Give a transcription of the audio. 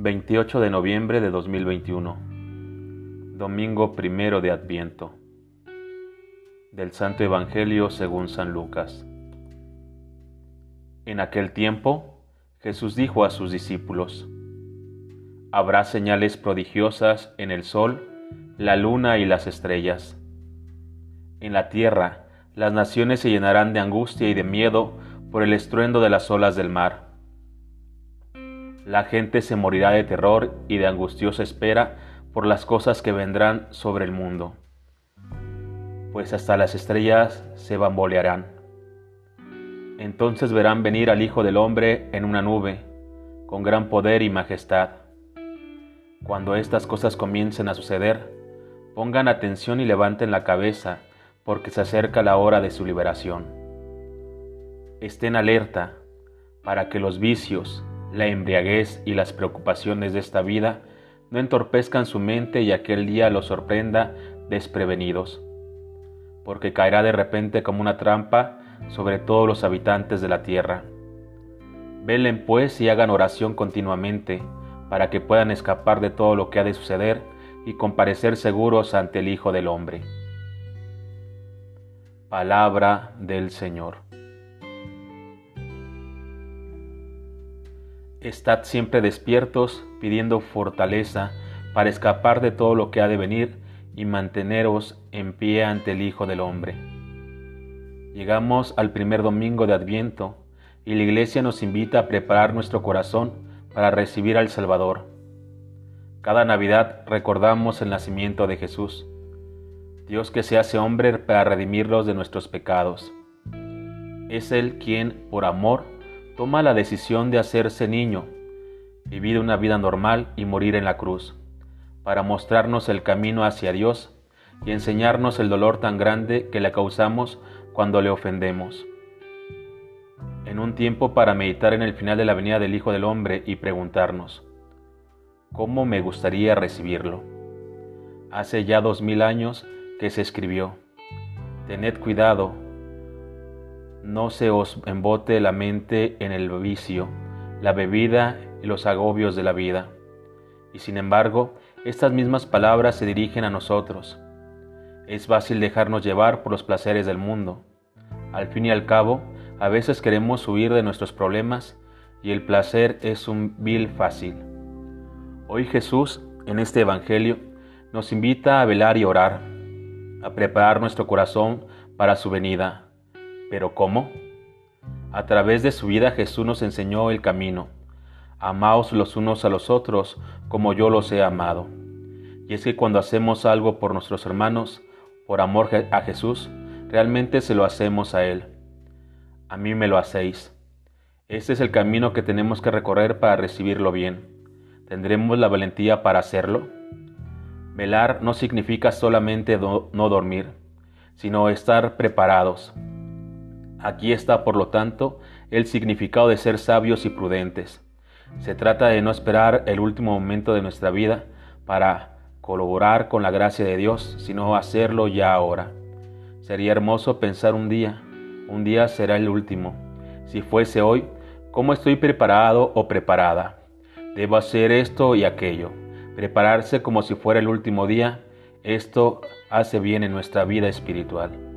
28 de noviembre de 2021, domingo primero de Adviento, del Santo Evangelio según San Lucas. En aquel tiempo, Jesús dijo a sus discípulos, Habrá señales prodigiosas en el sol, la luna y las estrellas. En la tierra, las naciones se llenarán de angustia y de miedo por el estruendo de las olas del mar la gente se morirá de terror y de angustiosa espera por las cosas que vendrán sobre el mundo, pues hasta las estrellas se bambolearán. Entonces verán venir al Hijo del Hombre en una nube, con gran poder y majestad. Cuando estas cosas comiencen a suceder, pongan atención y levanten la cabeza, porque se acerca la hora de su liberación. Estén alerta para que los vicios, la embriaguez y las preocupaciones de esta vida no entorpezcan su mente y aquel día los sorprenda desprevenidos, porque caerá de repente como una trampa sobre todos los habitantes de la tierra. Velen pues y hagan oración continuamente, para que puedan escapar de todo lo que ha de suceder y comparecer seguros ante el Hijo del Hombre. Palabra del Señor. Estad siempre despiertos, pidiendo fortaleza para escapar de todo lo que ha de venir y manteneros en pie ante el Hijo del Hombre. Llegamos al primer domingo de Adviento y la Iglesia nos invita a preparar nuestro corazón para recibir al Salvador. Cada Navidad recordamos el nacimiento de Jesús, Dios que se hace hombre para redimirlos de nuestros pecados. Es Él quien, por amor, toma la decisión de hacerse niño, vivir una vida normal y morir en la cruz, para mostrarnos el camino hacia Dios y enseñarnos el dolor tan grande que le causamos cuando le ofendemos. En un tiempo para meditar en el final de la venida del Hijo del Hombre y preguntarnos, ¿cómo me gustaría recibirlo? Hace ya dos mil años que se escribió, Tened cuidado, no se os embote la mente en el vicio, la bebida y los agobios de la vida. Y sin embargo, estas mismas palabras se dirigen a nosotros. Es fácil dejarnos llevar por los placeres del mundo. Al fin y al cabo, a veces queremos huir de nuestros problemas y el placer es un vil fácil. Hoy Jesús, en este Evangelio, nos invita a velar y orar, a preparar nuestro corazón para su venida ¿Pero cómo? A través de su vida Jesús nos enseñó el camino. Amaos los unos a los otros como yo los he amado. Y es que cuando hacemos algo por nuestros hermanos, por amor a Jesús, realmente se lo hacemos a Él. A mí me lo hacéis. Este es el camino que tenemos que recorrer para recibirlo bien. ¿Tendremos la valentía para hacerlo? Velar no significa solamente no dormir, sino estar preparados, Aquí está, por lo tanto, el significado de ser sabios y prudentes. Se trata de no esperar el último momento de nuestra vida para colaborar con la gracia de Dios, sino hacerlo ya ahora. Sería hermoso pensar un día, un día será el último. Si fuese hoy, ¿cómo estoy preparado o preparada? Debo hacer esto y aquello. Prepararse como si fuera el último día, esto hace bien en nuestra vida espiritual.